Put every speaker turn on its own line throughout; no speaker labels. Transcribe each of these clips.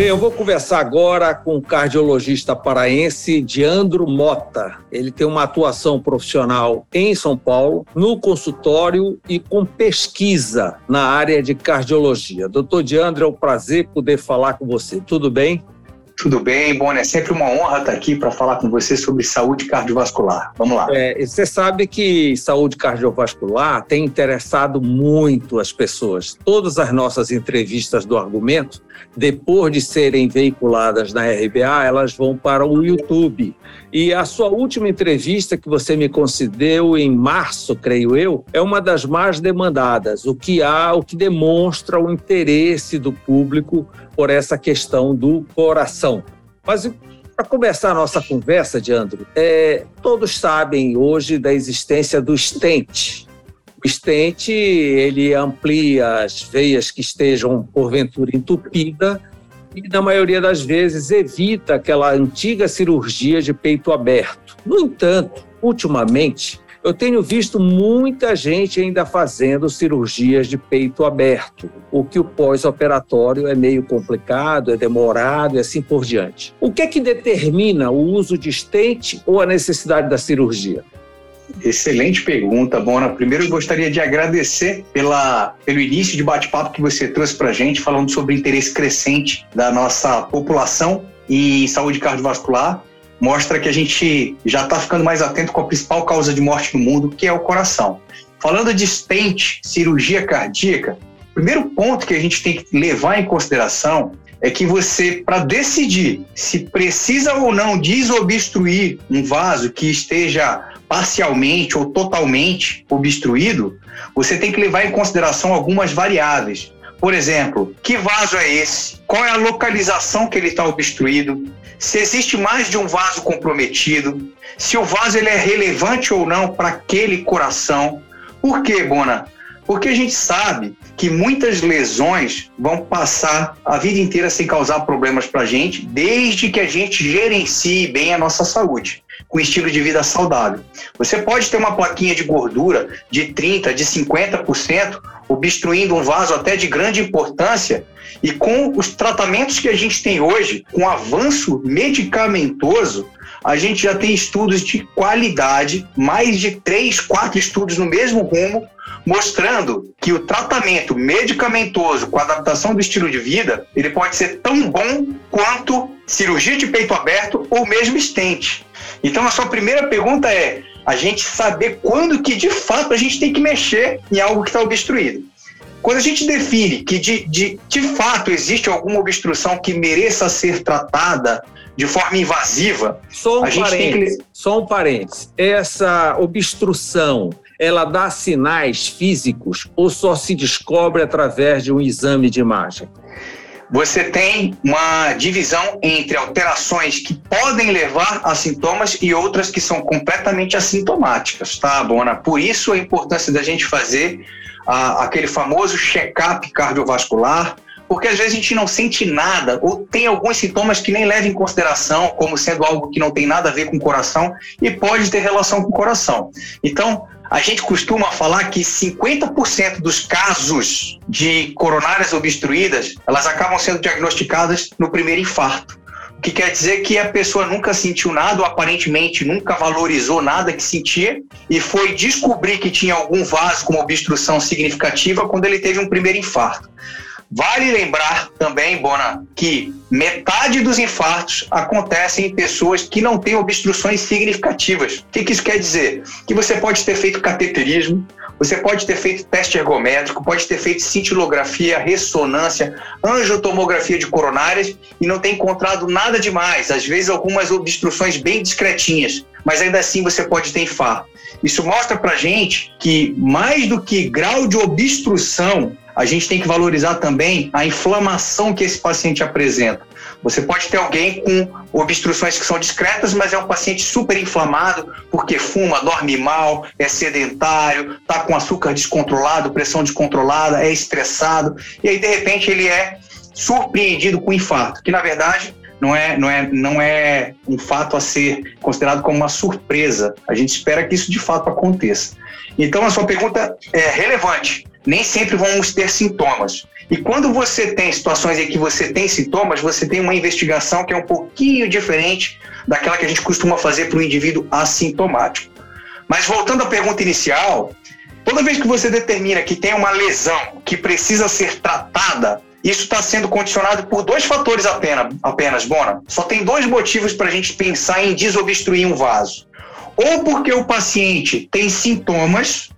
Bem, eu vou conversar agora com o cardiologista paraense Diandro Mota. Ele tem uma atuação profissional em São Paulo, no consultório e com pesquisa na área de cardiologia. Doutor Diandro, é um prazer poder falar com você. Tudo bem?
Tudo bem, bom, é sempre uma honra estar aqui para falar com você sobre saúde cardiovascular. Vamos lá.
É, você sabe que saúde cardiovascular tem interessado muito as pessoas. Todas as nossas entrevistas do argumento, depois de serem veiculadas na RBA, elas vão para o YouTube. E a sua última entrevista que você me concedeu em março, creio eu, é uma das mais demandadas, o que há, o que demonstra o interesse do público por essa questão do coração. Mas para começar a nossa conversa, Diandro, é, todos sabem hoje da existência do stent. O stent ele amplia as veias que estejam porventura entupidas e, na maioria das vezes, evita aquela antiga cirurgia de peito aberto. No entanto, ultimamente, eu tenho visto muita gente ainda fazendo cirurgias de peito aberto, o que o pós-operatório é meio complicado, é demorado e assim por diante. O que é que determina o uso de stent ou a necessidade da cirurgia?
Excelente pergunta, Bona. Primeiro, eu gostaria de agradecer pela, pelo início de bate-papo que você trouxe para a gente, falando sobre o interesse crescente da nossa população em saúde cardiovascular. Mostra que a gente já está ficando mais atento com a principal causa de morte no mundo, que é o coração. Falando de stent, cirurgia cardíaca, o primeiro ponto que a gente tem que levar em consideração é que você, para decidir se precisa ou não desobstruir um vaso que esteja parcialmente ou totalmente obstruído, você tem que levar em consideração algumas variáveis. Por exemplo, que vaso é esse? Qual é a localização que ele está obstruído? Se existe mais de um vaso comprometido? Se o vaso ele é relevante ou não para aquele coração? Por quê, Bona? Porque a gente sabe que muitas lesões vão passar a vida inteira sem causar problemas para a gente, desde que a gente gerencie bem a nossa saúde com estilo de vida saudável. Você pode ter uma plaquinha de gordura de 30%, de 50%, obstruindo um vaso até de grande importância, e com os tratamentos que a gente tem hoje, com avanço medicamentoso, a gente já tem estudos de qualidade, mais de três, quatro estudos no mesmo rumo, mostrando que o tratamento medicamentoso com adaptação do estilo de vida, ele pode ser tão bom quanto cirurgia de peito aberto ou mesmo estente. Então a sua primeira pergunta é a gente saber quando que de fato a gente tem que mexer em algo que está obstruído. Quando a gente define que de, de, de fato existe alguma obstrução que mereça ser tratada de forma invasiva,
só um a gente tem que... Só um parênteses. Essa obstrução, ela dá sinais físicos ou só se descobre através de um exame de imagem?
Você tem uma divisão entre alterações que podem levar a sintomas e outras que são completamente assintomáticas, tá, Bona? Por isso a importância da gente fazer aquele famoso check-up cardiovascular, porque às vezes a gente não sente nada ou tem alguns sintomas que nem leva em consideração como sendo algo que não tem nada a ver com o coração e pode ter relação com o coração. Então, a gente costuma falar que 50% dos casos de coronárias obstruídas, elas acabam sendo diagnosticadas no primeiro infarto. O que quer dizer que a pessoa nunca sentiu nada, ou aparentemente nunca valorizou nada que sentia, e foi descobrir que tinha algum vaso com obstrução significativa quando ele teve um primeiro infarto. Vale lembrar também, Bona, que metade dos infartos acontecem em pessoas que não têm obstruções significativas. O que, que isso quer dizer? Que você pode ter feito cateterismo, você pode ter feito teste ergométrico, pode ter feito cintilografia, ressonância, angiotomografia de coronárias e não tem encontrado nada demais. Às vezes, algumas obstruções bem discretinhas, mas ainda assim você pode ter infarto. Isso mostra para gente que mais do que grau de obstrução, a gente tem que valorizar também a inflamação que esse paciente apresenta. Você pode ter alguém com obstruções que são discretas, mas é um paciente super inflamado porque fuma, dorme mal, é sedentário, está com açúcar descontrolado, pressão descontrolada, é estressado, e aí de repente ele é surpreendido com infarto, que na verdade não é, não, é, não é um fato a ser considerado como uma surpresa. A gente espera que isso de fato aconteça. Então, a sua pergunta é relevante. Nem sempre vamos ter sintomas. E quando você tem situações em que você tem sintomas, você tem uma investigação que é um pouquinho diferente daquela que a gente costuma fazer para o indivíduo assintomático. Mas voltando à pergunta inicial, toda vez que você determina que tem uma lesão que precisa ser tratada, isso está sendo condicionado por dois fatores apenas, apenas, Bona. Só tem dois motivos para a gente pensar em desobstruir um vaso. Ou porque o paciente tem sintomas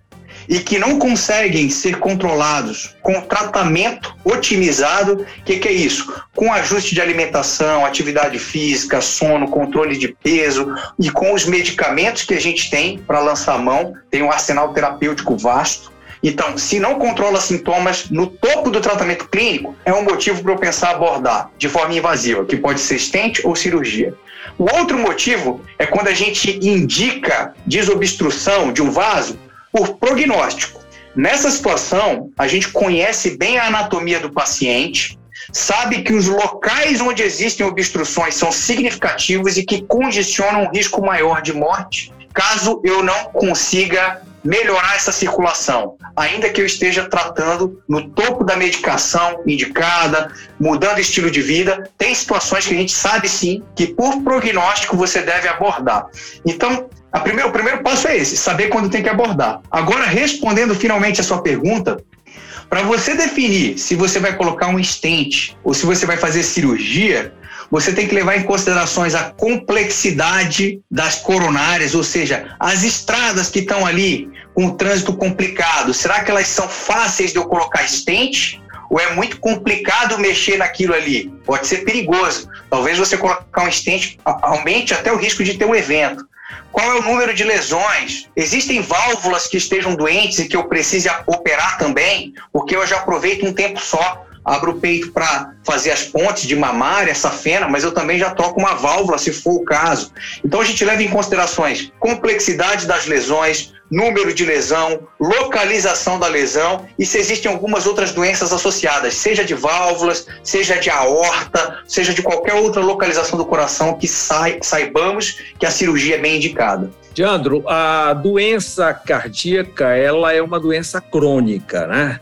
e que não conseguem ser controlados com tratamento otimizado. O que, que, é isso? Com ajuste de alimentação, atividade física, sono, controle de peso e com os medicamentos que a gente tem para lançar mão, tem um arsenal terapêutico vasto. Então, se não controla sintomas no topo do tratamento clínico, é um motivo para eu pensar abordar de forma invasiva, que pode ser estente ou cirurgia. O outro motivo é quando a gente indica desobstrução de um vaso por prognóstico. Nessa situação, a gente conhece bem a anatomia do paciente, sabe que os locais onde existem obstruções são significativos e que condicionam um risco maior de morte, caso eu não consiga melhorar essa circulação, ainda que eu esteja tratando no topo da medicação indicada, mudando estilo de vida, tem situações que a gente sabe sim que por prognóstico você deve abordar. Então, primeira, o primeiro passo é esse, saber quando tem que abordar. Agora, respondendo finalmente a sua pergunta, para você definir se você vai colocar um stent ou se você vai fazer cirurgia, você tem que levar em considerações a complexidade das coronárias, ou seja, as estradas que estão ali com o trânsito complicado. Será que elas são fáceis de eu colocar stent? Ou é muito complicado mexer naquilo ali? Pode ser perigoso. Talvez você colocar um stent aumente até o risco de ter um evento. Qual é o número de lesões? Existem válvulas que estejam doentes e que eu precise operar também? Porque eu já aproveito um tempo só, abro o peito para fazer as pontes de mamária, safena, mas eu também já troco uma válvula se for o caso. Então a gente leva em considerações complexidade das lesões, número de lesão, localização da lesão e se existem algumas outras doenças associadas, seja de válvulas, seja de aorta, seja de qualquer outra localização do coração que sai, saibamos que a cirurgia é bem indicada.
Diandro, a doença cardíaca ela é uma doença crônica, né?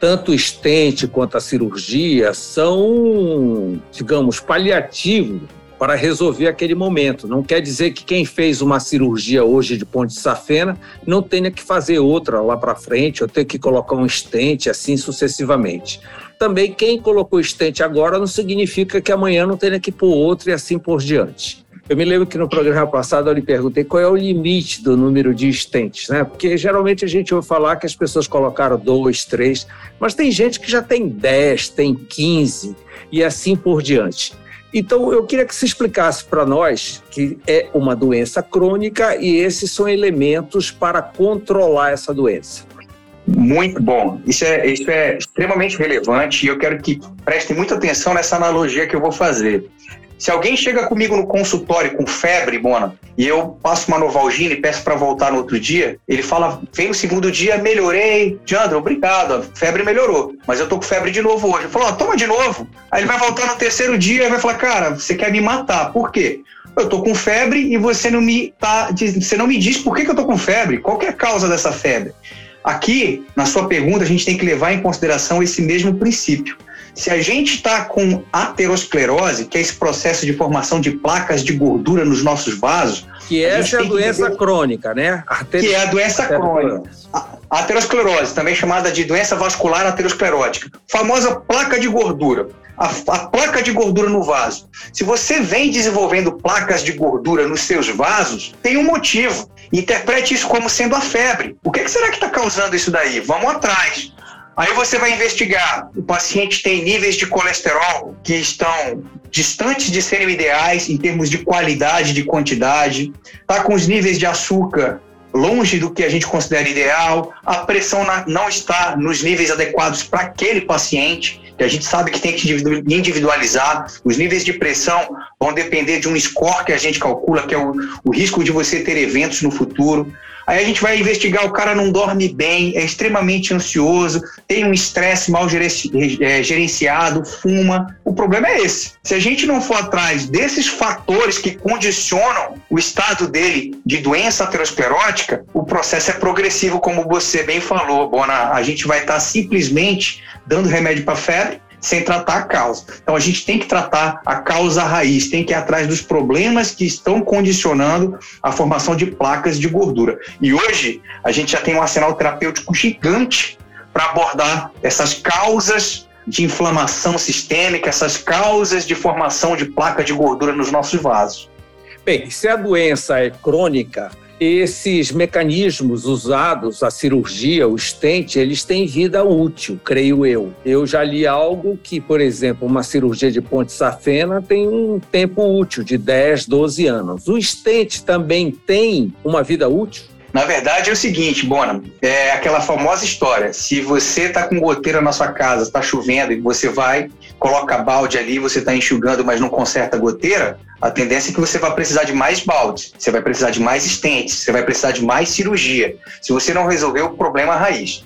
Tanto o estente quanto a cirurgia são, digamos, paliativos para resolver aquele momento. Não quer dizer que quem fez uma cirurgia hoje de ponte de safena não tenha que fazer outra lá para frente ou ter que colocar um estente assim sucessivamente. Também quem colocou estente agora não significa que amanhã não tenha que pôr outro e assim por diante. Eu me lembro que no programa passado eu lhe perguntei qual é o limite do número de estentes, né? Porque geralmente a gente ouve falar que as pessoas colocaram dois, três, mas tem gente que já tem dez, tem quinze e assim por diante. Então, eu queria que você explicasse para nós que é uma doença crônica e esses são elementos para controlar essa doença.
Muito bom. Isso é, isso é extremamente relevante e eu quero que prestem muita atenção nessa analogia que eu vou fazer. Se alguém chega comigo no consultório com febre, Bona, e eu passo uma novalgina e peço para voltar no outro dia, ele fala: vem no segundo dia, melhorei. Diandro, obrigado, a febre melhorou, mas eu tô com febre de novo hoje. Eu falo: toma de novo. Aí ele vai voltar no terceiro dia e vai falar: cara, você quer me matar. Por quê? Eu tô com febre e você não me, tá, você não me diz por que, que eu tô com febre, qual é a causa dessa febre. Aqui, na sua pergunta, a gente tem que levar em consideração esse mesmo princípio. Se a gente está com aterosclerose, que é esse processo de formação de placas de gordura nos nossos vasos.
Que essa é a doença entender... crônica, né?
Ater... Que é a doença crônica. A aterosclerose, também chamada de doença vascular aterosclerótica. Famosa placa de gordura. A, a, placa de gordura no vaso. Se você vem desenvolvendo placas de gordura nos seus vasos, tem um motivo. Interprete isso como sendo a febre. O que, que será que está causando isso daí? Vamos atrás. Aí você vai investigar. O paciente tem níveis de colesterol que estão distantes de serem ideais em termos de qualidade, de quantidade. Está com os níveis de açúcar longe do que a gente considera ideal. A pressão não está nos níveis adequados para aquele paciente que a gente sabe que tem que individualizar. Os níveis de pressão vão depender de um score que a gente calcula, que é o, o risco de você ter eventos no futuro. Aí a gente vai investigar, o cara não dorme bem, é extremamente ansioso, tem um estresse mal é, gerenciado, fuma. O problema é esse. Se a gente não for atrás desses fatores que condicionam o estado dele de doença aterosclerótica, o processo é progressivo, como você bem falou, Bona. A gente vai estar tá simplesmente dando remédio para febre sem tratar a causa. Então a gente tem que tratar a causa raiz, tem que ir atrás dos problemas que estão condicionando a formação de placas de gordura. E hoje a gente já tem um arsenal terapêutico gigante para abordar essas causas de inflamação sistêmica, essas causas de formação de placa de gordura nos nossos vasos.
Bem, se a doença é crônica, esses mecanismos usados, a cirurgia, o stent, eles têm vida útil, creio eu. Eu já li algo que, por exemplo, uma cirurgia de ponte safena tem um tempo útil de 10, 12 anos. O stent também tem uma vida útil?
Na verdade é o seguinte, Bona, é aquela famosa história. Se você está com goteira na sua casa, está chovendo e você vai, coloca balde ali, você está enxugando, mas não conserta a goteira, a tendência é que você vai precisar de mais baldes, você vai precisar de mais estentes, você vai precisar de mais cirurgia, se você não resolver o problema raiz.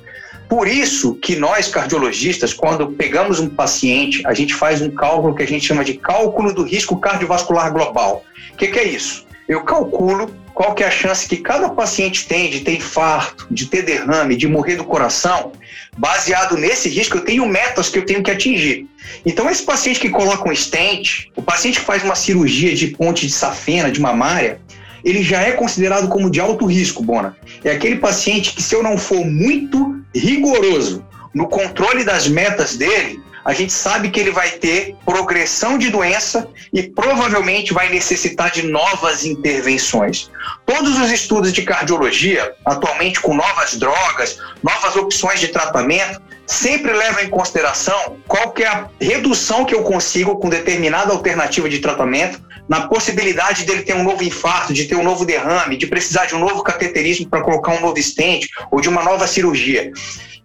Por isso que nós, cardiologistas, quando pegamos um paciente, a gente faz um cálculo que a gente chama de cálculo do risco cardiovascular global. O que, que é isso? Eu calculo qual que é a chance que cada paciente tem de ter infarto, de ter derrame, de morrer do coração, baseado nesse risco, eu tenho metas que eu tenho que atingir. Então, esse paciente que coloca um stent, o paciente que faz uma cirurgia de ponte de safena, de mamária, ele já é considerado como de alto risco, Bona. É aquele paciente que, se eu não for muito rigoroso no controle das metas dele, a gente sabe que ele vai ter progressão de doença e provavelmente vai necessitar de novas intervenções. Todos os estudos de cardiologia, atualmente com novas drogas, novas opções de tratamento, sempre levam em consideração qual que é a redução que eu consigo com determinada alternativa de tratamento na possibilidade dele ter um novo infarto, de ter um novo derrame, de precisar de um novo cateterismo para colocar um novo stent ou de uma nova cirurgia.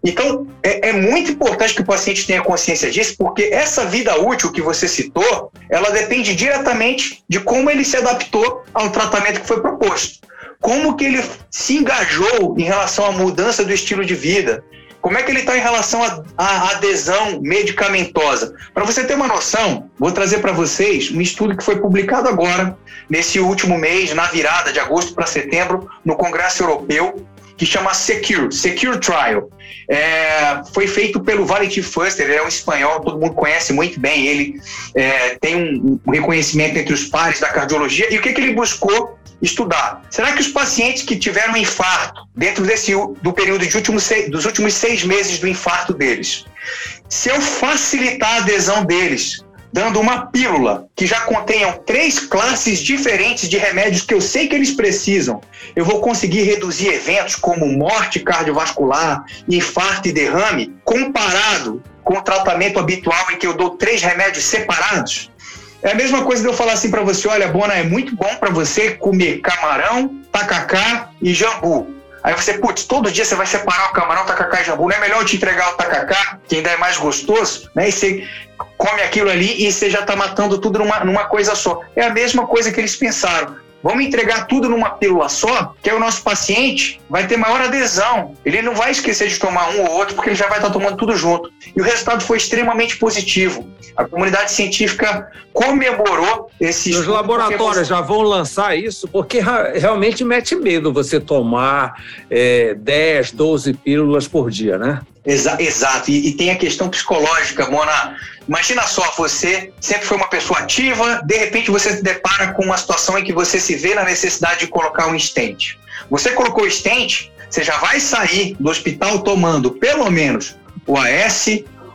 Então, é, é, muito importante que o paciente tenha consciência disso, porque essa vida útil que você citou, ela depende diretamente de como ele se adaptou ao tratamento que foi proposto. Como que ele se engajou em relação à mudança do estilo de vida, como é que ele está em relação à adesão medicamentosa? Para você ter uma noção, vou trazer para vocês um estudo que foi publicado agora, nesse último mês, na virada de agosto para setembro, no Congresso Europeu, que chama Secure, Secure Trial. É, foi feito pelo Valentin Fuster, ele é um espanhol, todo mundo conhece muito bem ele, é, tem um, um, reconhecimento entre os pares da cardiologia. E o que, que ele buscou estudar? Será que os pacientes que tiveram infarto dentro desse do período de últimos seis, dos últimos seis meses do infarto deles, se eu facilitar a adesão deles dando uma pílula que já contenham três classes diferentes de remédios que eu sei que eles precisam, eu vou conseguir reduzir eventos como morte cardiovascular, infarto e derrame, comparado com o tratamento habitual em que eu dou três remédios separados? É a mesma coisa de eu falar assim para você, olha, Bona, é muito bom para você comer camarão, tacacá e jambu. Aí você, putz, todo dia você vai separar o camarão, tacacá e jambu. Não é melhor eu te entregar o tacacá, que ainda é mais gostoso, né? E você come aquilo ali e você já está matando tudo numa, numa coisa só. É a mesma coisa que eles pensaram. Vamos entregar tudo numa pílula só, que aí o nosso paciente vai ter maior adesão. Ele não vai esquecer de tomar um ou outro, porque ele já vai estar tomando tudo junto. E o resultado foi extremamente positivo. A comunidade científica comemorou esse
Os laboratórios já vão lançar isso, porque realmente mete medo você tomar é, 10, 12 pílulas por dia, né?
Exa exato. E, e, tem a questão psicológica, Mona. Imagina só, você sempre foi uma pessoa ativa, de repente você se depara com uma situação em que você se vê na necessidade de colocar um stent. Você colocou o stent, você já vai sair do hospital tomando pelo menos o AS,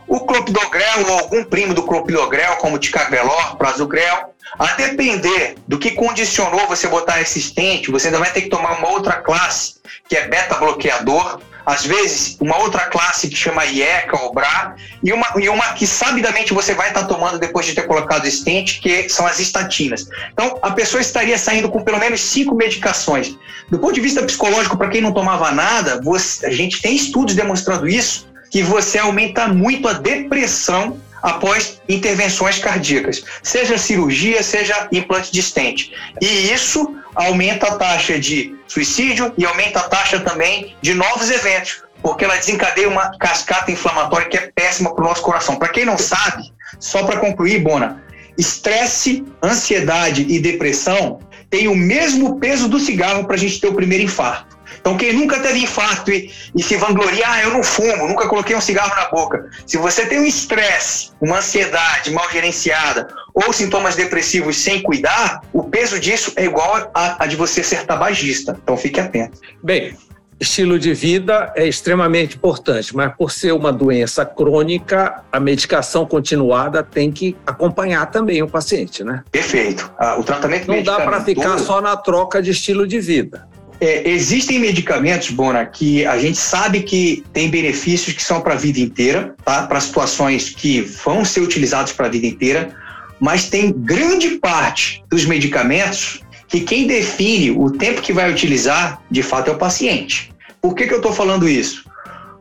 o clopidogrel ou algum primo do clopidogrel, como ticagrelor, prasugrel. A depender do que condicionou você botar esse stent, você ainda vai ter que tomar uma outra classe, que é beta-bloqueador, às vezes uma outra classe que chama IECA ou BRA, e uma, e uma que sabidamente você vai estar tomando depois de ter colocado stent, que são as estatinas. Então, a pessoa estaria saindo com pelo menos cinco medicações. Do ponto de vista psicológico, para quem não tomava nada, você, a gente tem estudos demonstrando isso, que você aumenta muito a depressão após intervenções cardíacas, seja cirurgia, seja implante de stent. E isso aumenta a taxa de suicídio e aumenta a taxa também de novos eventos, porque ela desencadeia uma cascata inflamatória que é péssima para o nosso coração. Para quem não sabe, só para concluir, Bona, estresse, ansiedade e depressão têm o mesmo peso do cigarro para a gente ter o primeiro infarto. Então, quem nunca teve infarto e, e, se vangloria, ah, eu não fumo, nunca coloquei um cigarro na boca. Se você tem um estresse, uma ansiedade mal gerenciada ou sintomas depressivos sem cuidar, o peso disso é igual a, a de você ser tabagista. Então, fique atento.
Bem, estilo de vida é extremamente importante, mas por ser uma doença crônica, a medicação continuada tem que acompanhar também o paciente, né?
Perfeito. Ah, o tratamento
não dá para ficar só na troca de estilo de vida.
É, existem medicamentos, Bona, que a gente sabe que tem benefícios que são para a vida inteira, tá? Para situações que vão ser utilizados para a vida inteira, mas tem grande parte dos medicamentos que quem define o tempo que vai utilizar, de fato, é o paciente. Por que, que eu estou falando isso?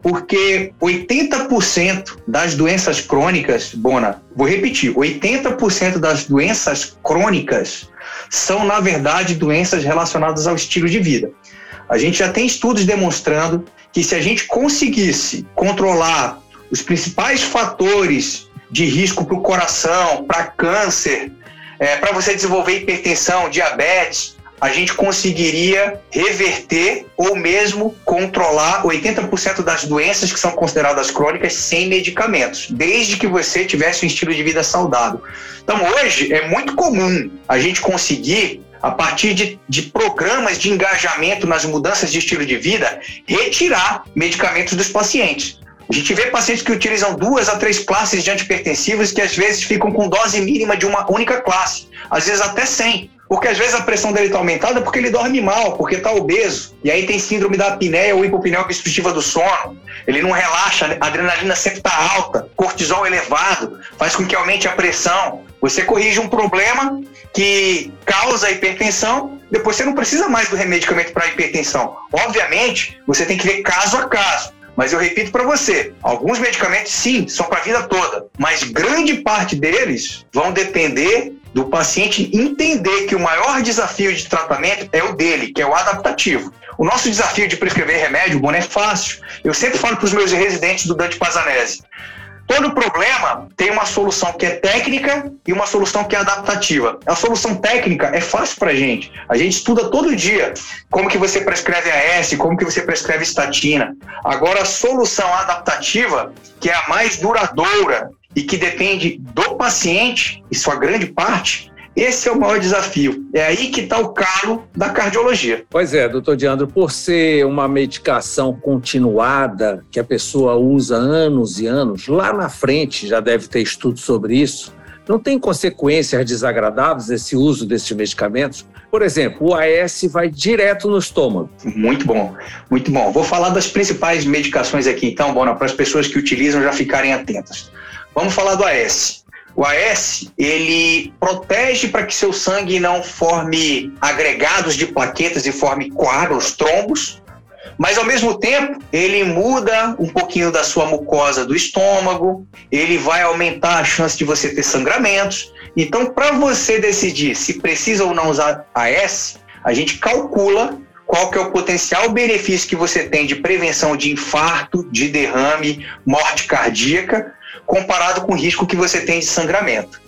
Porque 80% das doenças crônicas, Bona, vou repetir, 80% das doenças crônicas são, na verdade, doenças relacionadas ao estilo de vida. A gente já tem estudos demonstrando que se a gente conseguisse controlar os principais fatores de risco para o coração, para câncer, é, para você desenvolver hipertensão, diabetes, a gente conseguiria reverter ou mesmo controlar 80% das doenças que são consideradas crônicas sem medicamentos, desde que você tivesse um estilo de vida saudável. Então, hoje é muito comum a gente conseguir a partir de, de, programas de engajamento nas mudanças de estilo de vida, retirar medicamentos dos pacientes. A gente vê pacientes que utilizam duas a três classes de antipertensivos que às vezes ficam com dose mínima de uma única classe, às vezes até 100. Porque às vezes a pressão dele está aumentada porque ele dorme mal, porque está obeso. E aí tem síndrome da apneia ou hipopneia obstrutiva do sono. Ele não relaxa, a adrenalina sempre está alta, cortisol elevado, faz com que aumente a pressão. Você corrige um problema que causa hipertensão, depois você não precisa mais do remedicamento para hipertensão. Obviamente, você tem que ver caso a caso. Mas eu repito para você, alguns medicamentos sim, são para a vida toda, mas grande parte deles vão depender do paciente entender que o maior desafio de tratamento é o dele, que é o adaptativo. O nosso desafio de prescrever remédio, bom, é fácil. Eu sempre falo para os meus residentes do Dante Pazanese. Todo problema tem uma solução que é técnica e uma solução que é adaptativa. A solução técnica é fácil para a gente. A gente estuda todo dia como que você prescreve AS, como que você prescreve estatina. Agora, a solução adaptativa, que é a mais duradoura e que depende do paciente, e sua grande parte, esse é o maior desafio. É aí que está o calo da cardiologia.
Pois é, doutor Diandro, por ser uma medicação continuada que a pessoa usa anos e anos, lá na frente já deve ter estudo sobre isso. Não tem consequências desagradáveis esse uso desses medicamentos? Por exemplo, o AS vai direto no estômago.
Muito bom, muito bom. Vou falar das principais medicações aqui, então, Bona, para as pessoas que utilizam já ficarem atentas. Vamos falar do AS. O AS, ele protege para que seu sangue não forme agregados de plaquetas e forme coágulos, trombos, mas ao mesmo tempo ele muda um pouquinho da sua mucosa do estômago, ele vai aumentar a chance de você ter sangramentos. Então, para você decidir se precisa ou não usar AS, a gente calcula qual que é o potencial benefício que você tem de prevenção de infarto, de derrame, morte cardíaca, comparado com o risco que você tem de sangramento.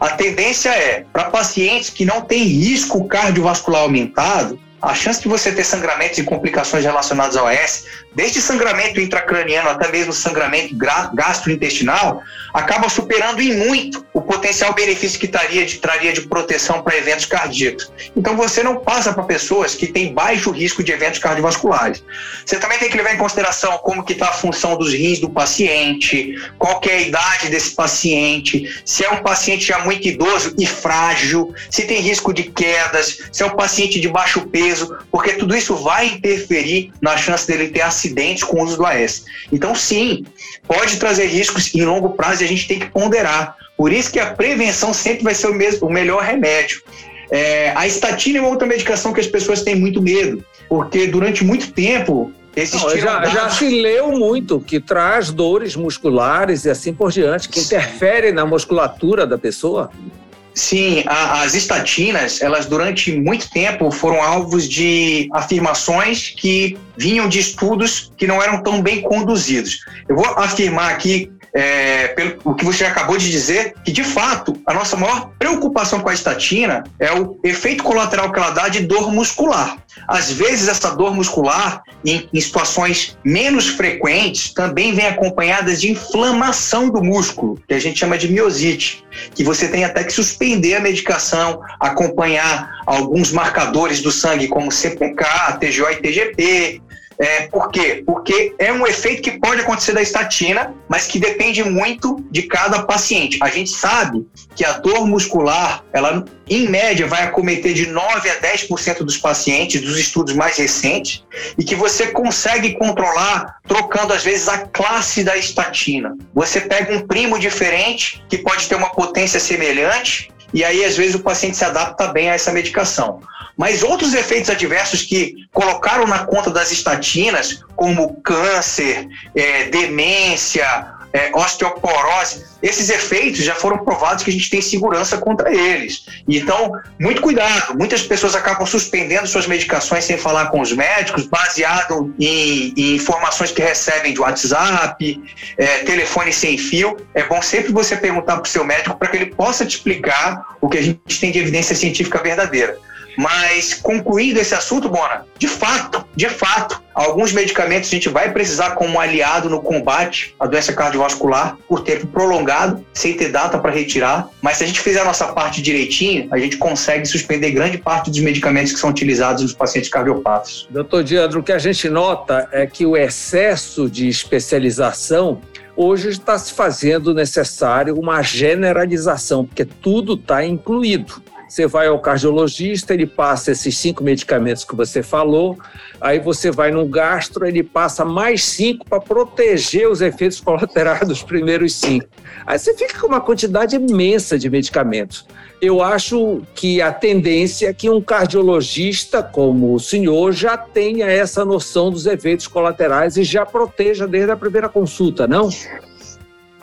A tendência é, para pacientes que não têm risco cardiovascular aumentado, a chance de você ter sangramentos e complicações relacionadas ao AS, desde sangramento intracraniano até mesmo sangramento gastrointestinal, acaba superando em muito o potencial benefício que traria de, traria de proteção para eventos cardíacos. Então você não passa para pessoas que têm baixo risco de eventos cardiovasculares. Você também tem que levar em consideração como que está a função dos rins do paciente, qual é a idade desse paciente, se é um paciente já muito idoso e frágil, se tem risco de quedas, se é um paciente de baixo peso, porque tudo isso vai interferir na chance dele ter acidentes com o uso do AS. Então, sim, pode trazer riscos em longo prazo e a gente tem que ponderar. Por isso que a prevenção sempre vai ser o, mesmo, o melhor remédio. É, a estatina é uma outra medicação que as pessoas têm muito medo, porque durante muito tempo
não, já, já se leu muito que traz dores musculares e assim por diante, que interferem na musculatura da pessoa.
Sim, a, as estatinas, elas durante muito tempo foram alvos de afirmações que vinham de estudos que não eram tão bem conduzidos. Eu vou afirmar aqui é, pelo o que você acabou de dizer, que de fato a nossa maior preocupação com a estatina é o efeito colateral que ela dá de dor muscular. Às vezes, essa dor muscular, em, em situações menos frequentes, também vem acompanhada de inflamação do músculo, que a gente chama de miosite, que você tem até que suspender a medicação, acompanhar alguns marcadores do sangue, como CPK, TGO e TGP, é, por quê? Porque é um efeito que pode acontecer da estatina, mas que depende muito de cada paciente. A gente sabe que a dor muscular, ela em média vai acometer de 9 a 10% dos pacientes dos estudos mais recentes e que você consegue controlar trocando às vezes a classe da estatina. Você pega um primo diferente que pode ter uma potência semelhante e aí às vezes o paciente se adapta bem a essa medicação. Mas outros efeitos adversos que colocaram na conta das estatinas, como câncer, é, demência, é, osteoporose, esses efeitos já foram provados que a gente tem segurança contra eles. Então, muito cuidado. Muitas pessoas acabam suspendendo suas medicações sem falar com os médicos, baseado em, em informações que recebem de WhatsApp, é, telefone sem fio. É bom sempre você perguntar para o seu médico para que ele possa te explicar o que a gente tem de evidência científica verdadeira. Mas concluindo esse assunto, Bona, de fato, de fato, alguns medicamentos a gente vai precisar como aliado no combate à doença cardiovascular por tempo prolongado, sem ter data para retirar. Mas se a gente fizer a nossa parte direitinho, a gente consegue suspender grande parte dos medicamentos que são utilizados nos pacientes cardiopatas.
Doutor Diandro, o que a gente nota é que o excesso de especialização hoje está se fazendo necessário uma generalização, porque tudo está incluído. Você vai ao cardiologista, ele passa esses cinco medicamentos que você falou, aí você vai no gastro, ele passa mais cinco para proteger os efeitos colaterais dos primeiros cinco. Aí você fica com uma quantidade imensa de medicamentos. Eu acho que a tendência é que um cardiologista como o senhor já tenha essa noção dos efeitos colaterais e já proteja desde a primeira consulta, não?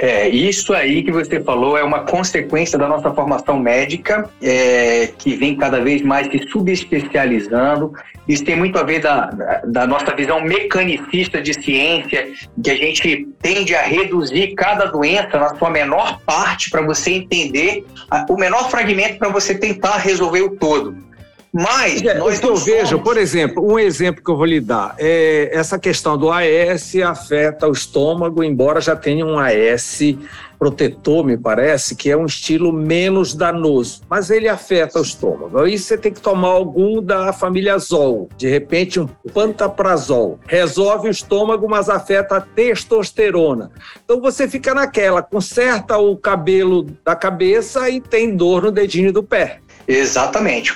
É, isso aí que você falou é uma consequência da nossa formação médica, é, que vem cada vez mais se subespecializando. Isso tem muito a ver da, da nossa visão mecanicista de ciência, que a gente tende a reduzir cada doença na sua menor parte para você entender a, o menor fragmento para você tentar resolver o todo. Mas
é, nós o que eu somos... vejo, por exemplo, um exemplo que eu vou lhe dar é essa questão do AS afeta o estômago, embora já tenha um AS protetor, me parece, que é um estilo menos danoso, mas ele afeta o estômago. Aí você tem que tomar algum da família Zol, de repente um pantaprazol. Resolve o estômago, mas afeta a testosterona. Então você fica naquela, conserta o cabelo da cabeça e tem dor no dedinho do pé.
Exatamente.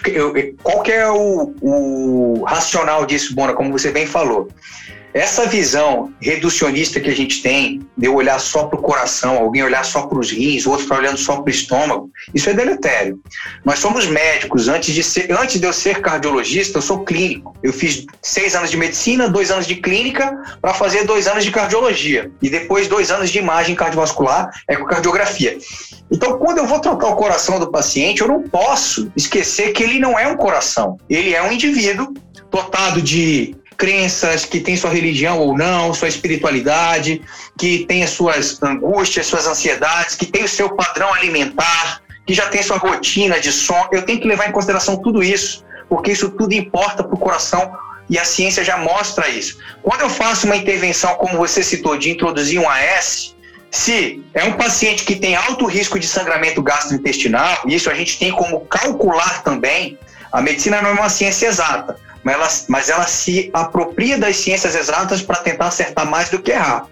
Qual que é o, o racional disso, Bona, como você bem falou? Essa visão reducionista que a gente tem, de eu olhar só para o coração, alguém olhar só para os rins, outro está olhando só para o estômago, isso é deletério. Nós somos médicos. Antes de, ser, antes de eu ser cardiologista, eu sou clínico. Eu fiz seis anos de medicina, dois anos de clínica, para fazer dois anos de cardiologia. E depois dois anos de imagem cardiovascular, ecocardiografia. Então, quando eu vou trocar o coração do paciente, eu não posso esquecer que ele não é um coração. Ele é um indivíduo dotado de crenças, que tem sua religião ou não, sua espiritualidade, que tem as suas angústias, suas ansiedades, que tem o seu padrão alimentar, que já tem sua rotina de sono. Eu tenho que levar em consideração tudo isso, porque isso tudo importa para o coração e a ciência já mostra isso. Quando eu faço uma intervenção, como você citou, de introduzir um AS, se é um paciente que tem alto risco de sangramento gastrointestinal, isso a gente tem como calcular também, a medicina não é uma ciência exata, mas ela, mas ela se apropria das ciências exatas para tentar acertar mais do que errar.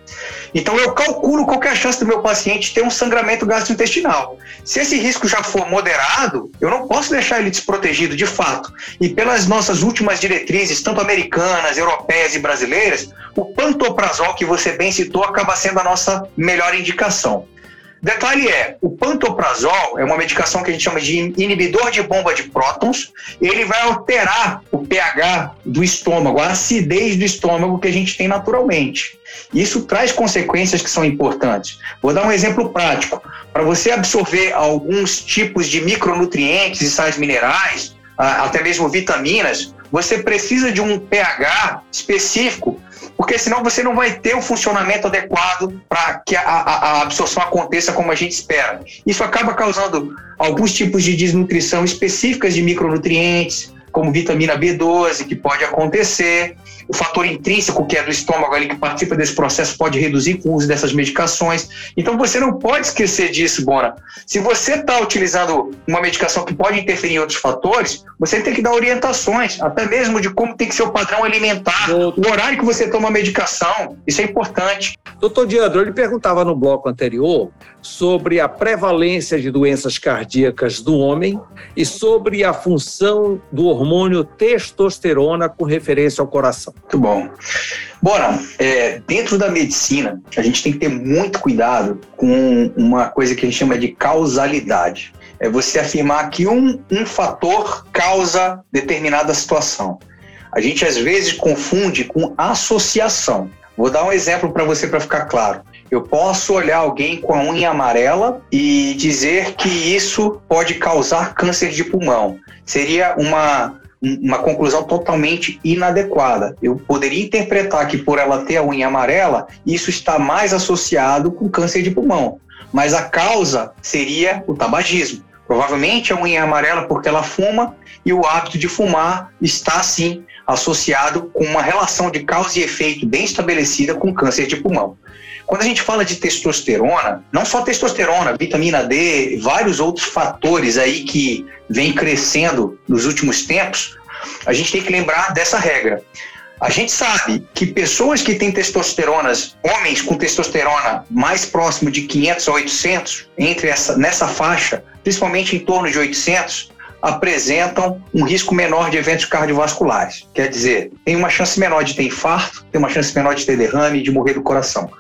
Então eu calculo qual é a chance do meu paciente ter um sangramento gastrointestinal. Se esse risco já for moderado, eu não posso deixar ele desprotegido de fato. E pelas nossas últimas diretrizes, tanto americanas, europeias e brasileiras, o pantoprazol que você bem citou acaba sendo a nossa melhor indicação. Detalhe é, o pantoprazol é uma medicação que a gente chama de inibidor de bomba de prótons. Ele vai alterar o pH do estômago, a acidez do estômago que a gente tem naturalmente. Isso traz consequências que são importantes. Vou dar um exemplo prático. Para você absorver alguns tipos de micronutrientes e sais minerais, até mesmo vitaminas, você precisa de um pH específico porque senão você não vai ter o funcionamento adequado para que a, a, a, absorção aconteça como a gente espera. Isso acaba causando alguns tipos de desnutrição específicas de micronutrientes, como vitamina B12, que pode acontecer, o fator intrínseco, que é do estômago ali, que participa desse processo, pode reduzir com o uso dessas medicações. Então você não pode esquecer disso, Bona. Se você está utilizando uma medicação que pode interferir em outros fatores, você tem que dar orientações, até mesmo de como tem que ser o padrão alimentar, o horário que você toma a medicação. Isso é importante.
Doutor Diandro, ele perguntava no bloco anterior sobre a prevalência de doenças cardíacas do homem e sobre a função do hormônio testosterona com referência ao coração.
Muito bom. Bora, é, dentro da medicina, a gente tem que ter muito cuidado com uma coisa que a gente chama de causalidade. É você afirmar que um, um fator causa determinada situação. A gente às vezes confunde com associação. Vou dar um exemplo para você para ficar claro. Eu posso olhar alguém com a unha amarela e dizer que isso pode causar câncer de pulmão. Seria uma, uma conclusão totalmente inadequada. Eu poderia interpretar que por ela ter a unha amarela, isso está mais associado com câncer de pulmão. Mas a causa seria o tabagismo. Provavelmente a unha é amarela porque ela fuma e o hábito de fumar está sim associado com uma relação de causa e efeito bem estabelecida com câncer de pulmão. Quando a gente fala de testosterona, não só testosterona, vitamina D, vários outros fatores aí que vêm crescendo nos últimos tempos, a gente tem que lembrar dessa regra. A gente sabe que pessoas que têm testosteronas, homens com testosterona mais próximo de 500 a 800, entre essa, nessa faixa, principalmente em torno de 800, apresentam um risco menor de eventos cardiovasculares. Quer dizer, tem uma chance menor de ter infarto, tem uma chance menor de ter derrame de morrer do coração.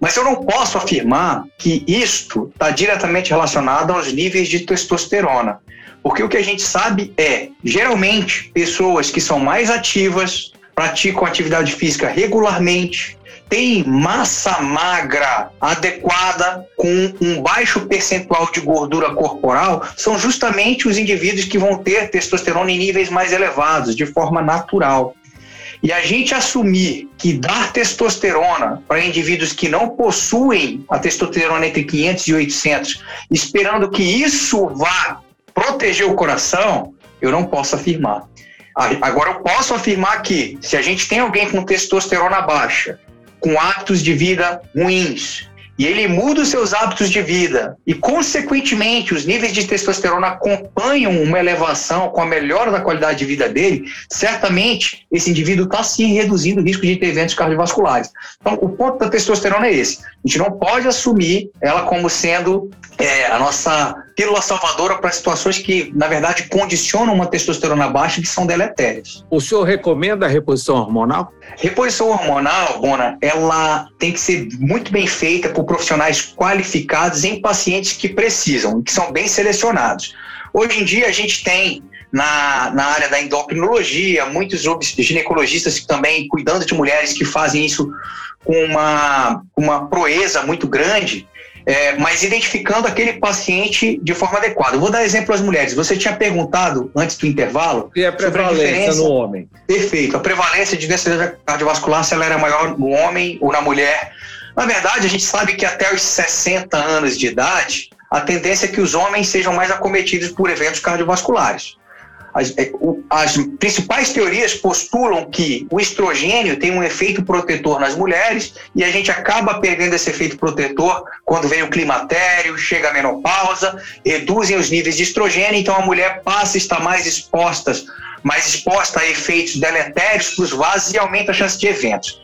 Mas eu não posso afirmar que isto está diretamente relacionado aos níveis de testosterona. Porque o que a gente sabe é, geralmente, pessoas que são mais ativas, praticam atividade física regularmente, têm massa magra adequada, com um baixo percentual de gordura corporal, são justamente os indivíduos que vão ter testosterona em níveis mais elevados, de forma natural. E a gente assumir que dar testosterona para indivíduos que não possuem a testosterona entre 500 e 800, esperando que isso vá proteger o coração, eu não posso afirmar. Agora, eu posso afirmar que se a gente tem alguém com testosterona baixa, com hábitos de vida ruins, e ele muda os seus hábitos de vida e, consequentemente, os níveis de testosterona acompanham uma elevação com a melhora da qualidade de vida dele, certamente esse indivíduo está sim reduzindo o risco de ter eventos cardiovasculares. Então, o ponto da testosterona é esse. A gente não pode assumir ela como sendo é, a nossa pílula salvadora para situações que, na verdade, condicionam uma testosterona baixa que são deletérias.
O senhor recomenda a reposição hormonal?
Reposição hormonal, Bona, ela tem que ser muito bem feita por profissionais qualificados em pacientes que precisam, que são bem selecionados. Hoje em dia a gente tem na, na área da endocrinologia, muitos ginecologistas também cuidando de mulheres que fazem isso com uma, uma proeza muito grande é, mas identificando aquele paciente de forma adequada. Eu vou dar exemplo às mulheres. Você tinha perguntado antes do intervalo.
E a prevalência a no homem?
Perfeito. A prevalência de doença cardiovascular, se ela era maior no homem ou na mulher. Na verdade, a gente sabe que até os 60 anos de idade, a tendência é que os homens sejam mais acometidos por eventos cardiovasculares. As, é, as, principais teorias postulam que o estrogênio tem um efeito protetor nas mulheres e a gente acaba perdendo esse efeito protetor quando vem o climatério, chega a menopausa, reduzem os níveis de estrogênio, então a mulher passa a estar mais exposta, mais exposta a efeitos deletérios para os vasos e aumenta a chance de eventos.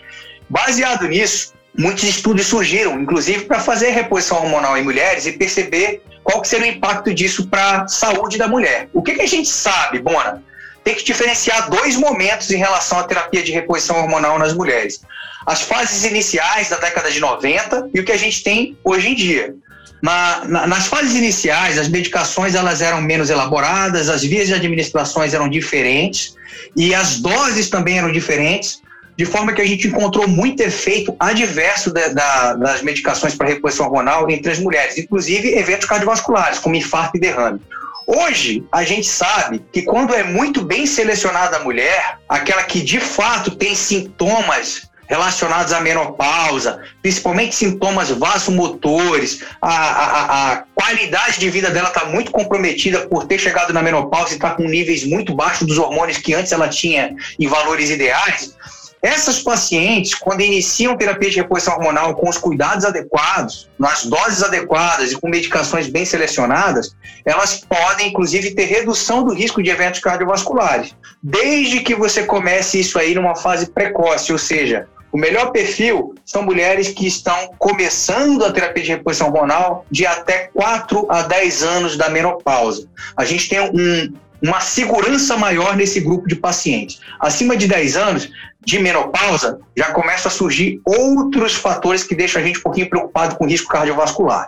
Baseado nisso, muitos estudos surgiram, inclusive para fazer reposição hormonal em mulheres e perceber qual que seria o impacto disso para a saúde da mulher. O que, que a gente sabe, Bona? Tem que diferenciar dois momentos em relação à terapia de reposição hormonal nas mulheres. As fases iniciais da década de 90 e o que a gente tem hoje em dia. Na, na, nas fases iniciais, as medicações elas eram menos elaboradas, as vias de administrações eram diferentes e as doses também eram diferentes, de forma que a gente encontrou muito efeito adverso da, da, das medicações para reposição hormonal entre as mulheres, inclusive eventos cardiovasculares, como infarto e derrame. Hoje, a gente sabe que quando é muito bem selecionada a mulher, aquela que de fato tem sintomas relacionados à menopausa, principalmente sintomas vasomotores, a, a, a qualidade de vida dela está muito comprometida por ter chegado na menopausa e está com níveis muito baixos dos hormônios que antes ela tinha em valores ideais, essas pacientes, quando iniciam terapia de reposição hormonal com os cuidados adequados, nas doses adequadas e com medicações bem selecionadas, elas podem, inclusive, ter redução do risco de eventos cardiovasculares, desde que você comece isso aí numa fase precoce, ou seja, o melhor perfil são mulheres que estão começando a terapia de reposição hormonal de até 4 a 10 anos da menopausa. A gente tem um, uma segurança maior nesse grupo de pacientes. Acima de 10 anos, de menopausa, já começam a surgir outros fatores que deixam a gente um pouquinho preocupado com risco cardiovascular.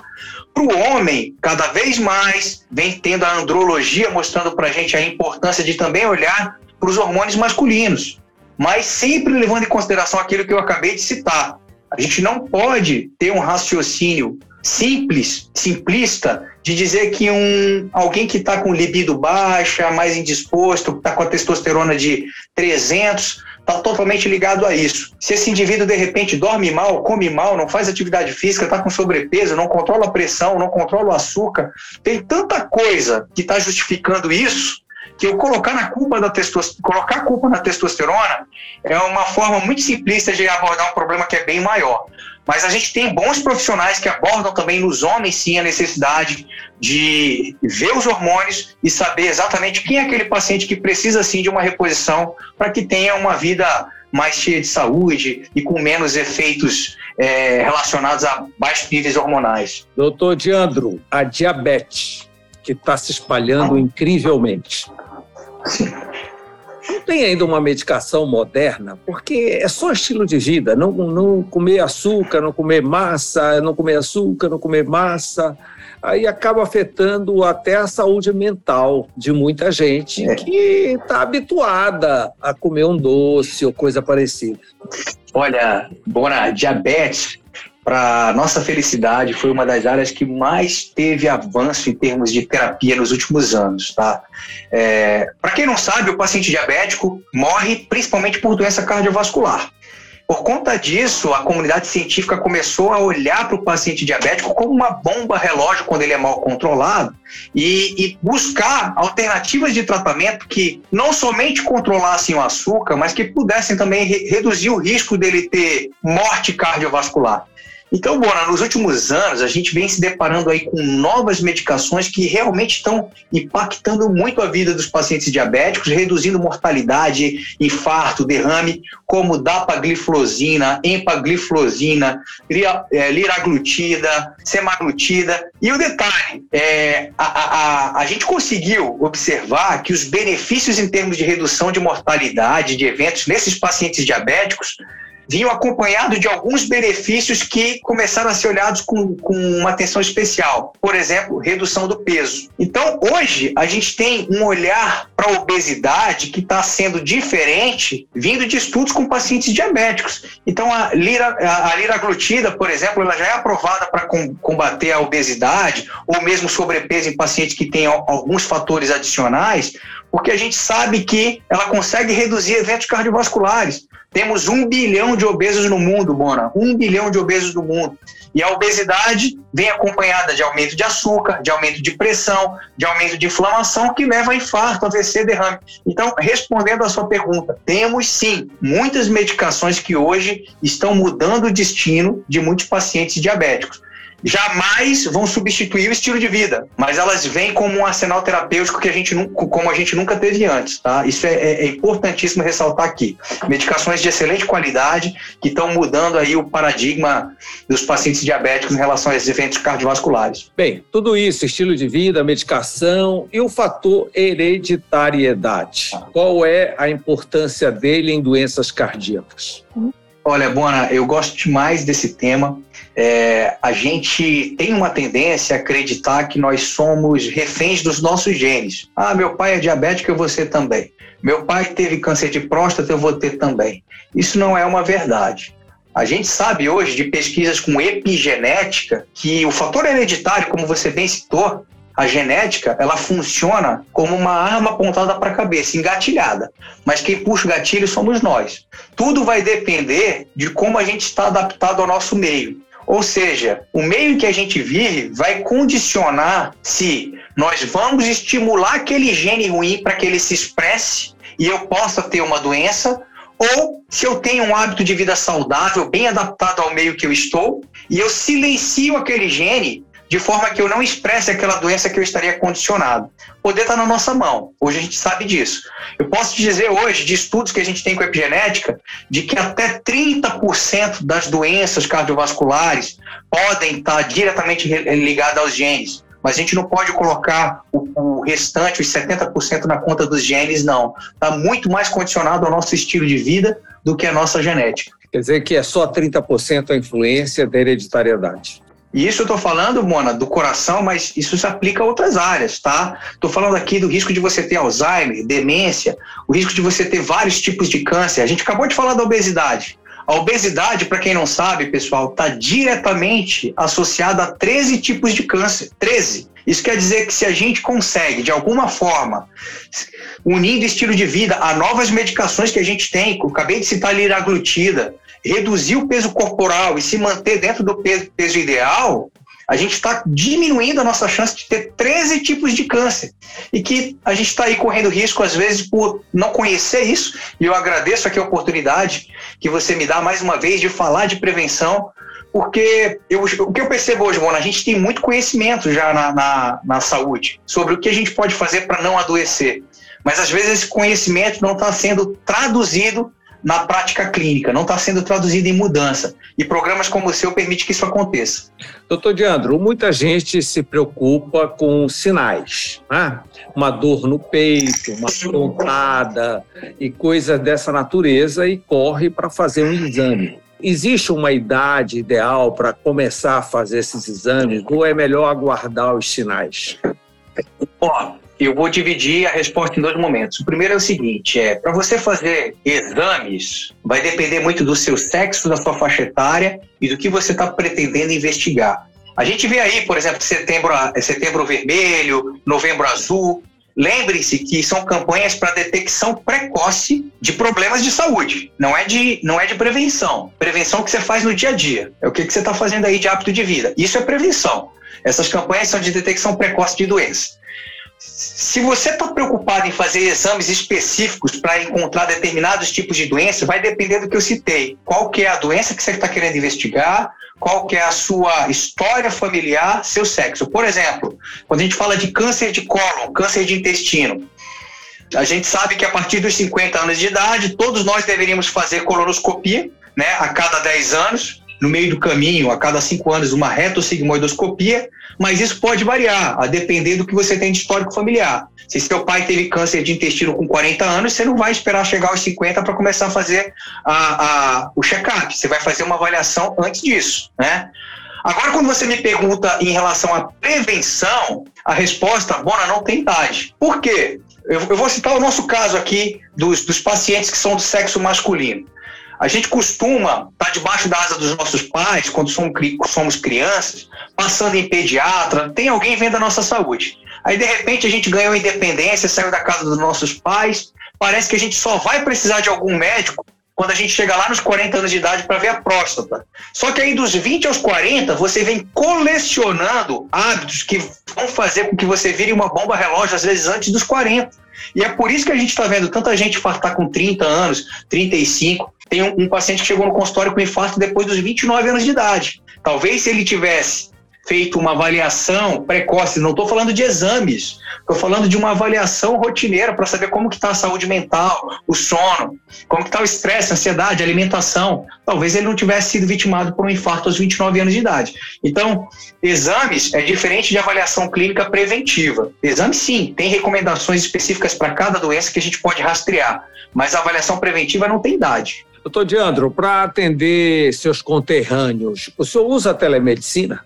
Para o homem, cada vez mais vem tendo a andrologia mostrando para a gente a importância de também olhar para os hormônios masculinos, mas sempre levando em consideração aquilo que eu acabei de citar. A gente não pode ter um raciocínio simples, simplista, de dizer que um, alguém que está com libido baixa, mais indisposto, está com a testosterona de 300, está totalmente ligado a isso. Se esse indivíduo, de repente, dorme mal, come mal, não faz atividade física, está com sobrepeso, não controla a pressão, não controla o açúcar, tem tanta coisa que está justificando isso, que eu colocar na culpa da colocar a culpa na testosterona é uma forma muito simplista de abordar um problema que é bem maior. Mas a gente tem bons profissionais que abordam também nos homens, sim, a necessidade de ver os hormônios e saber exatamente quem é aquele paciente que precisa, sim, de uma reposição para que tenha uma vida mais cheia de saúde e com menos efeitos é, relacionados a baixos níveis hormonais.
Doutor Diandro, a diabetes, que está se espalhando incrivelmente. Sim tem ainda uma medicação moderna, porque é só estilo de vida, não, não comer açúcar, não comer massa, não comer açúcar, não comer massa, aí acaba afetando até a saúde mental de muita gente é. que está habituada a comer um doce ou coisa parecida.
Olha, Bona, diabetes para nossa felicidade, foi uma das áreas que mais teve avanço em termos de terapia nos últimos anos. Tá? É, para quem não sabe, o paciente diabético morre principalmente por doença cardiovascular. Por conta disso, a comunidade científica começou a olhar para o paciente diabético como uma bomba relógio quando ele é mal controlado e, e, buscar alternativas de tratamento que não somente controlassem o açúcar, mas que pudessem também re reduzir o risco dele ter morte cardiovascular. Então, Bona, nos últimos anos a gente vem se deparando aí com novas medicações que realmente estão impactando muito a vida dos pacientes diabéticos, reduzindo mortalidade, infarto, derrame, como dapagliflozina, empagliflozina, é, liraglutida, semaglutida. E o detalhe, é, a, a, a gente conseguiu observar que os benefícios em termos de redução de mortalidade de eventos nesses pacientes diabéticos vinham acompanhado de alguns benefícios que começaram a ser olhados com, com uma atenção especial. Por exemplo, redução do peso. Então, hoje, a gente tem um olhar para a obesidade que está sendo diferente vindo de estudos com pacientes diabéticos. Então, a, lira, a, a liraglutida, por exemplo, ela já é aprovada para com, combater a obesidade ou mesmo sobrepeso em pacientes que têm alguns fatores adicionais, porque a gente sabe que ela consegue reduzir eventos cardiovasculares. Temos um bilhão de obesos no mundo, Bona. Um bilhão de obesos no mundo. E a obesidade vem acompanhada de aumento de açúcar, de aumento de pressão, de aumento de inflamação, que leva a infarto, AVC, derrame. Então, respondendo à sua pergunta, temos sim muitas medicações que hoje estão mudando o destino de muitos pacientes diabéticos jamais vão substituir o estilo de vida, mas elas vêm como um arsenal terapêutico que a gente como a gente nunca teve antes, tá? Isso é, é, é importantíssimo ressaltar aqui. Medicações de excelente qualidade que estão mudando aí o paradigma dos pacientes diabéticos em relação a esses eventos cardiovasculares.
Bem, tudo isso, estilo de vida, medicação e o fator hereditariedade. Qual é a importância dele em doenças cardíacas?
Olha, Bona, eu gosto demais desse tema. É, a gente tem uma tendência a acreditar que nós somos reféns dos nossos genes. Ah, meu pai é diabético, eu vou ser também. Meu pai teve câncer de próstata, eu vou ter também. Isso não é uma verdade. A gente sabe hoje de pesquisas com epigenética que o fator hereditário, como você bem citou, a genética, ela funciona como uma arma apontada para a cabeça, engatilhada. Mas quem puxa o gatilho somos nós. Tudo vai depender de como a gente está adaptado ao nosso meio. Ou seja, o meio em que a gente vive vai condicionar se nós vamos estimular aquele gene ruim para que ele se expresse e eu possa ter uma doença, ou se eu tenho um hábito de vida saudável, bem adaptado ao meio que eu estou, e eu silencio aquele gene de forma que eu não expresse aquela doença que eu estaria condicionado. O poder está na nossa mão. Hoje a gente sabe disso. Eu posso te dizer hoje, de estudos que a gente tem com epigenética, de que até 30% das doenças cardiovasculares podem estar diretamente ligadas aos genes. Mas a gente não pode colocar o, o restante, os 70% na conta dos genes, não. Está muito mais condicionado ao nosso estilo de vida do que a nossa genética.
Quer dizer que é só 30% a influência da hereditariedade.
E isso eu estou falando, Mona, do coração, mas isso se aplica a outras áreas, tá? Estou falando aqui do risco de você ter Alzheimer, demência, o risco de você ter vários tipos de câncer. A gente acabou de falar da obesidade. A obesidade, para quem não sabe, pessoal, está diretamente associada a 13 tipos de câncer. 13. Isso quer dizer que se a gente consegue, de alguma forma, unindo estilo de vida a novas medicações que a gente tem, acabei de citar a liraglutida, reduzir o peso corporal e se manter dentro do peso, peso ideal, a gente está diminuindo a nossa chance de ter 13 tipos de câncer. E que a gente está aí correndo risco, às vezes, por não conhecer isso. E eu agradeço aqui a oportunidade que você me dá mais uma vez de falar de prevenção, porque eu, o que eu percebo hoje, Mona, a gente tem muito conhecimento já na, na, na saúde sobre o que a gente pode fazer para não adoecer. Mas às vezes esse conhecimento não está sendo traduzido na prática clínica, não está sendo traduzido em mudança. E programas como o seu permitem que isso aconteça.
Doutor Diandro, muita gente se preocupa com sinais, né? uma dor no peito, uma pontada e coisas dessa natureza e corre para fazer um exame. Existe uma idade ideal para começar a fazer esses exames ou é melhor aguardar os sinais?
Ó, eu vou dividir a resposta em dois momentos. O primeiro é o seguinte: é para você fazer exames, vai depender muito do seu sexo, da sua faixa etária e do que você está pretendendo investigar. A gente vê aí, por exemplo, setembro, setembro vermelho, novembro azul. Lembre-se que são campanhas para detecção precoce de problemas de saúde. Não é de, não é de prevenção. Prevenção que você faz no dia a dia. É o que, que você está fazendo aí de hábito de vida. Isso é prevenção. Essas campanhas são de detecção precoce de doenças. Se você está preocupado em fazer exames específicos para encontrar determinados tipos de doença, vai depender do que eu citei. Qual que é a doença que você está querendo investigar, qual que é a sua história familiar, seu sexo. Por exemplo, quando a gente fala de câncer de cólon, câncer de intestino, a gente sabe que a partir dos 50 anos de idade, todos nós deveríamos fazer colonoscopia, né, a cada 10 anos, no meio do caminho, a cada cinco anos, uma retossigmoidoscopia, mas isso pode variar, a depender do que você tem de histórico familiar. Se seu pai teve câncer de intestino com 40 anos, você não vai esperar chegar aos 50 para começar a fazer a, a, o check-up, você vai fazer uma avaliação antes disso, né? Agora, quando você me pergunta em relação à prevenção, a resposta, Bona, não tem idade. Por quê? Eu, eu vou citar o nosso caso aqui dos, dos pacientes que são do sexo masculino. A gente costuma estar tá debaixo da asa dos nossos pais, quando somos crianças, passando em pediatra, tem alguém vendo a nossa saúde. Aí, de repente, a gente ganhou independência, saiu da casa dos nossos pais, parece que a gente só vai precisar de algum médico quando a gente chega lá nos 40 anos de idade para ver a próstata. Só que aí dos 20 aos 40, você vem colecionando hábitos que vão fazer com que você vire uma bomba relógio, às vezes antes dos 40. E é por isso que a gente está vendo tanta gente infartar com 30 anos, 35. Tem um, um paciente que chegou no consultório com infarto depois dos 29 anos de idade. Talvez se ele tivesse feito uma avaliação precoce, não estou falando de exames, estou falando de uma avaliação rotineira para saber como está a saúde mental, o sono, como está o estresse, a ansiedade, a alimentação. Talvez ele não tivesse sido vitimado por um infarto aos 29 anos de idade. Então, exames é diferente de avaliação clínica preventiva. Exame sim, tem recomendações específicas para cada doença que a gente pode rastrear, mas a avaliação preventiva não tem idade.
Doutor Diandro, para atender seus conterrâneos, o senhor usa telemedicina?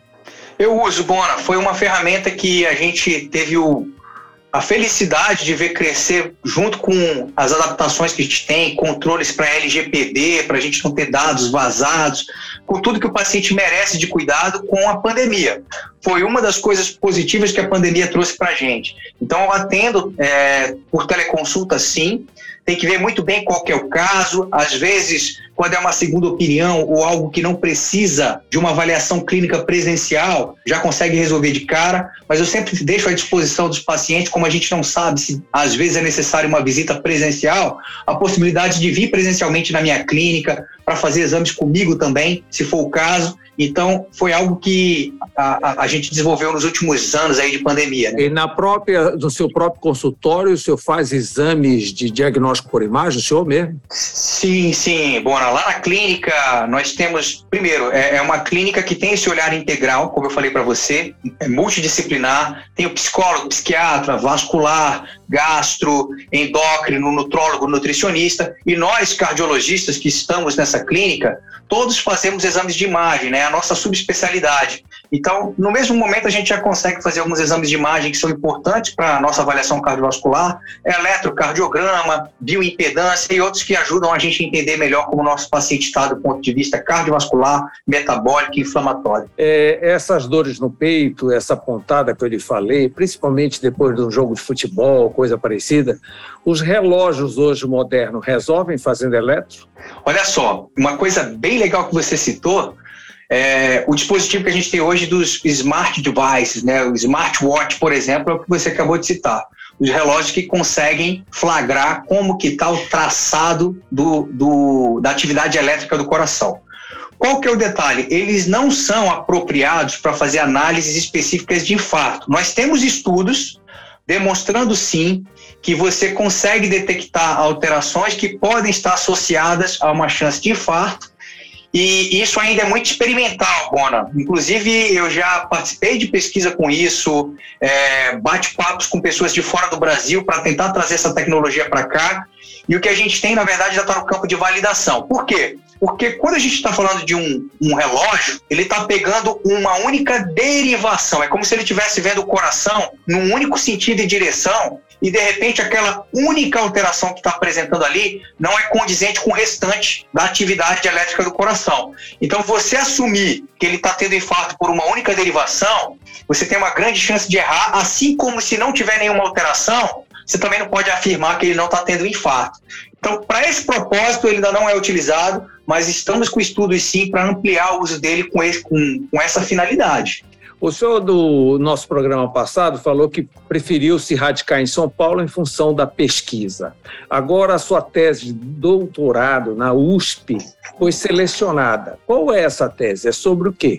Eu uso, Bona. Foi uma ferramenta que a gente teve o, a felicidade de ver crescer junto com as adaptações que a gente tem, controles para LGPD, para a gente não ter dados vazados, com tudo que o paciente merece de cuidado com a pandemia. Foi uma das coisas positivas que a pandemia trouxe para a gente. Então, eu atendo é, por teleconsulta, sim, tem que ver muito bem qual é o caso. Às vezes, quando é uma segunda opinião ou algo que não precisa de uma avaliação clínica presencial, já consegue resolver de cara. Mas eu sempre deixo à disposição dos pacientes, como a gente não sabe se às vezes é necessário uma visita presencial, a possibilidade de vir presencialmente na minha clínica para fazer exames comigo também, se for o caso. Então, foi algo que a, a, a, gente desenvolveu nos últimos anos aí de pandemia. Né?
E na própria, no seu próprio consultório, o senhor faz exames de diagnóstico por imagem, o senhor mesmo?
Sim, sim. Bom, lá na clínica, nós temos, primeiro, é, é uma clínica que tem esse olhar integral, como eu falei para você, é multidisciplinar, tem o psicólogo, psiquiatra, vascular, gastro, endócrino, nutrólogo, nutricionista, e nós, cardiologistas que estamos nessa clínica, todos fazemos exames de imagem, né? A nossa subespecialidade. Então, no mesmo momento, a gente já consegue fazer alguns exames de imagem que são importantes para a nossa avaliação cardiovascular, eletrocardiograma, bioimpedância e outros que ajudam a gente a entender melhor como o nosso paciente está do ponto de vista cardiovascular, metabólico e inflamatório.
É, essas dores no peito, essa pontada que eu lhe falei, principalmente depois de um jogo de futebol, coisa parecida, os relógios hoje modernos resolvem fazendo eletro?
Olha só, uma coisa bem legal que você citou é, o dispositivo que a gente tem hoje dos smart devices, né, o smartwatch, por exemplo, é o que você acabou de citar. Os relógios que conseguem flagrar como que está o traçado do, do, da atividade elétrica do coração. Qual que é o detalhe? Eles não são apropriados para fazer análises específicas de infarto. Nós temos estudos demonstrando sim que você consegue detectar alterações que podem estar associadas a uma chance de infarto e isso ainda é muito experimental, Bona. Inclusive, eu já participei de pesquisa com isso, é, bate-papos com pessoas de fora do Brasil para tentar trazer essa tecnologia para cá. E o que a gente tem, na verdade, já está no campo de validação. Por quê? Porque quando a gente está falando de um, um relógio, ele está pegando uma única derivação. É como se ele estivesse vendo o coração num único sentido e direção e de repente aquela única alteração que está apresentando ali não é condizente com o restante da atividade elétrica do coração. Então, você assumir que ele está tendo infarto por uma única derivação, você tem uma grande chance de errar, assim como se não tiver nenhuma alteração, você também não pode afirmar que ele não está tendo infarto. Então, para esse propósito, ele ainda não é utilizado, mas estamos com estudos sim para ampliar o uso dele com, esse, com, com essa finalidade.
O senhor do nosso programa passado falou que preferiu se radicar em São Paulo em função da pesquisa. Agora a sua tese de doutorado na USP foi selecionada. Qual é essa tese? É sobre o quê?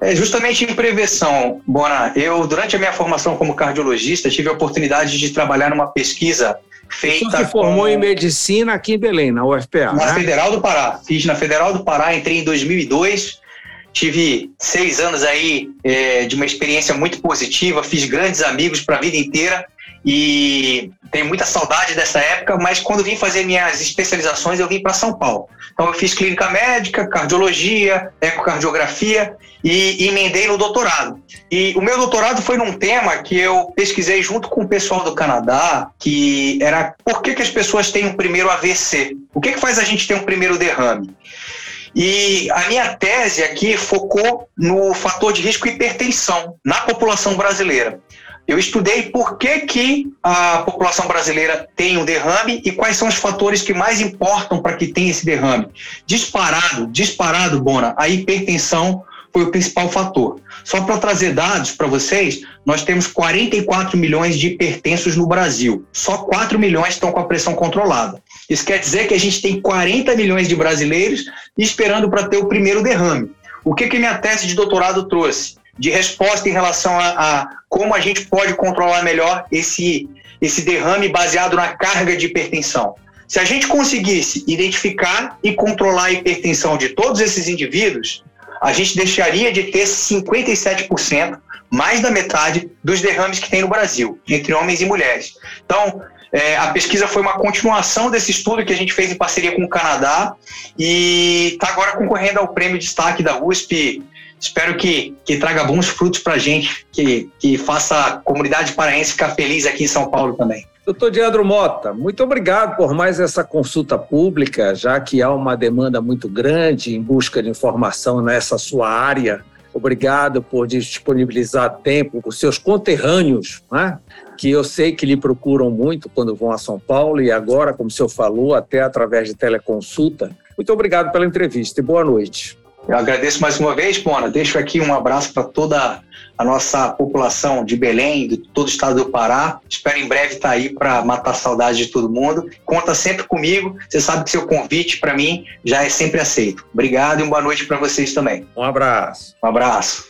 É justamente em prevenção, Bona. Eu, durante a minha formação como cardiologista, tive a oportunidade de trabalhar numa pesquisa feita. Você
se formou com... em medicina aqui em Belém, na UFPA.
Na né? Federal do Pará. Fiz na Federal do Pará, entrei em 2002 tive seis anos aí é, de uma experiência muito positiva, fiz grandes amigos para a vida inteira e tenho muita saudade dessa época, mas quando vim fazer minhas especializações, eu vim para São Paulo. Então eu fiz clínica médica, cardiologia, ecocardiografia e emendei no doutorado. E o meu doutorado foi num tema que eu pesquisei junto com o pessoal do Canadá, que era por que, que as pessoas têm um primeiro AVC? O que, que faz a gente ter um primeiro derrame? E a minha tese aqui focou no fator de risco hipertensão na população brasileira. Eu estudei por que, que a população brasileira tem um derrame e quais são os fatores que mais importam para que tenha esse derrame. Disparado, disparado, Bona, a hipertensão foi o principal fator. Só para trazer dados para vocês, nós temos 44 milhões de hipertensos no Brasil. Só 4 milhões estão com a pressão controlada. Isso quer dizer que a gente tem 40 milhões de brasileiros esperando para ter o primeiro derrame. O que, que minha tese de doutorado trouxe? De resposta em relação a, a como a gente pode controlar melhor esse, esse derrame baseado na carga de hipertensão. Se a gente conseguisse identificar e controlar a hipertensão de todos esses indivíduos, a gente deixaria de ter 57%, mais da metade, dos derrames que tem no Brasil, entre homens e mulheres. Então, É, a pesquisa foi uma continuação desse estudo que a gente fez em parceria com o Canadá e está agora concorrendo ao prêmio destaque da USP. Espero que, que traga bons frutos para a gente, que, que faça a comunidade paraense ficar feliz aqui em São Paulo também.
Doutor Diandro Mota, muito obrigado por mais essa consulta pública, já que há uma demanda muito grande em busca de informação nessa sua área. Obrigado por disponibilizar tempo com seus conterrâneos, né? que eu sei que lhe procuram muito quando vão a São Paulo e agora, como o senhor falou, até através de teleconsulta. Muito obrigado pela entrevista e boa noite.
Eu agradeço mais uma vez, Bona. Deixo aqui um abraço para toda a nossa população de Belém, de todo o estado do Pará. Espero em breve estar tá aí para matar a saudade de todo mundo. Conta sempre comigo. Você sabe que seu convite para mim já é sempre aceito. Obrigado e uma boa noite para vocês também.
Um abraço.
Um abraço.